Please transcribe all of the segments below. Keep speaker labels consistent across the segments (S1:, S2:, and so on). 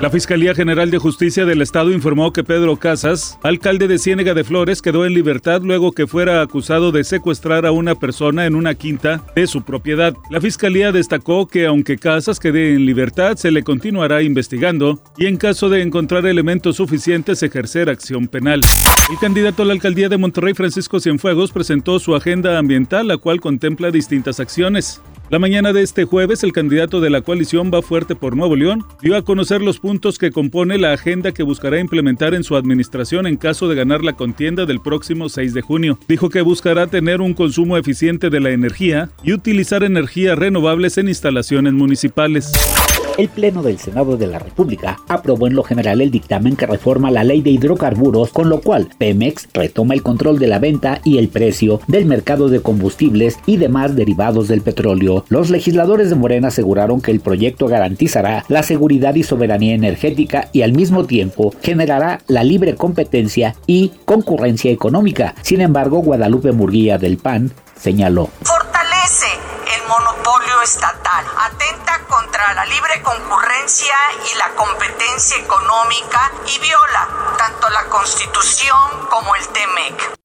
S1: La Fiscalía General de Justicia del Estado informó que Pedro Casas, alcalde de Ciénega de Flores, quedó en libertad luego que fuera acusado de secuestrar a una persona en una quinta de su propiedad. La Fiscalía destacó que aunque Casas quede en libertad, se le continuará investigando y en caso de encontrar elementos suficientes ejercer acción penal. El candidato a la alcaldía de Monterrey, Francisco Cienfuegos, presentó su agenda ambiental, la cual contempla distintas acciones. La mañana de este jueves, el candidato de la coalición Va Fuerte por Nuevo León dio a conocer los puntos que compone la agenda que buscará implementar en su administración en caso de ganar la contienda del próximo 6 de junio. Dijo que buscará tener un consumo eficiente de la energía y utilizar energías renovables en instalaciones municipales
S2: el Pleno del Senado de la República aprobó en lo general el dictamen que reforma la ley de hidrocarburos, con lo cual Pemex retoma el control de la venta y el precio del mercado de combustibles y demás derivados del petróleo. Los legisladores de Morena aseguraron que el proyecto garantizará la seguridad y soberanía energética y al mismo tiempo generará la libre competencia y concurrencia económica. Sin embargo, Guadalupe Murguía del PAN señaló.
S3: Estatal, atenta contra la libre concurrencia y la competencia económica y viola tanto la Constitución como el TEMEC.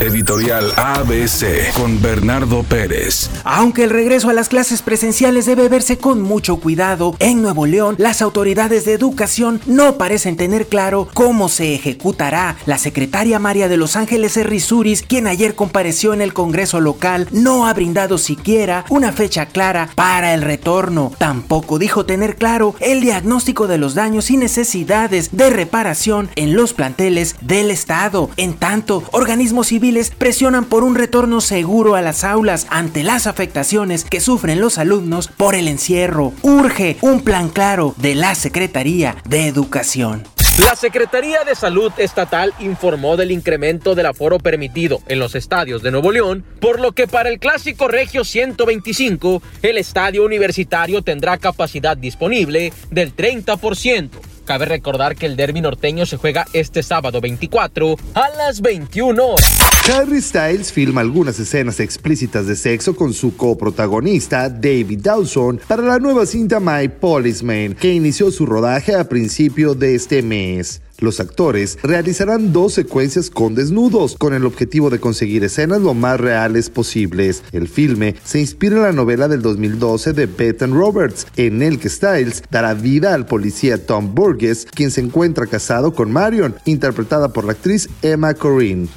S4: Editorial ABC con Bernardo Pérez.
S5: Aunque el regreso a las clases presenciales debe verse con mucho cuidado, en Nuevo León las autoridades de educación no parecen tener claro cómo se ejecutará. La secretaria María de Los Ángeles Errizuris, quien ayer compareció en el Congreso local, no ha brindado siquiera una fecha clara para el retorno. Tampoco dijo tener claro el diagnóstico de los daños y necesidades de reparación en los planteles del Estado. En tanto, civiles presionan por un retorno seguro a las aulas ante las afectaciones que sufren los alumnos por el encierro. Urge un plan claro de la Secretaría de Educación.
S6: La Secretaría de Salud Estatal informó del incremento del aforo permitido en los estadios de Nuevo León, por lo que para el Clásico Regio 125, el estadio universitario tendrá capacidad disponible del 30%. Cabe recordar que el derby norteño se juega este sábado 24 a las 21 horas.
S7: Harry Styles filma algunas escenas explícitas de sexo con su coprotagonista David Dawson para la nueva cinta My Policeman, que inició su rodaje a principio de este mes. Los actores realizarán dos secuencias con desnudos, con el objetivo de conseguir escenas lo más reales posibles. El filme se inspira en la novela del 2012 de Bethan Roberts, en el que Styles dará vida al policía Tom Burgess, quien se encuentra casado con Marion, interpretada por la actriz Emma Corrin.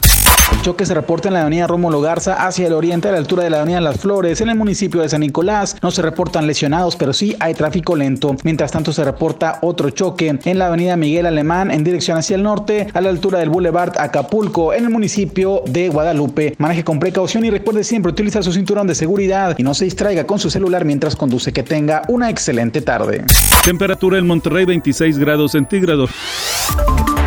S8: Choque se reporta en la avenida Rómulo Garza hacia el oriente a la altura de la avenida Las Flores en el municipio de San Nicolás. No se reportan lesionados, pero sí hay tráfico lento. Mientras tanto se reporta otro choque en la avenida Miguel Alemán en dirección hacia el norte a la altura del Boulevard Acapulco en el municipio de Guadalupe. Maneje con precaución y recuerde siempre utilizar su cinturón de seguridad y no se distraiga con su celular mientras conduce. Que tenga una excelente tarde.
S1: Temperatura en Monterrey 26 grados centígrados.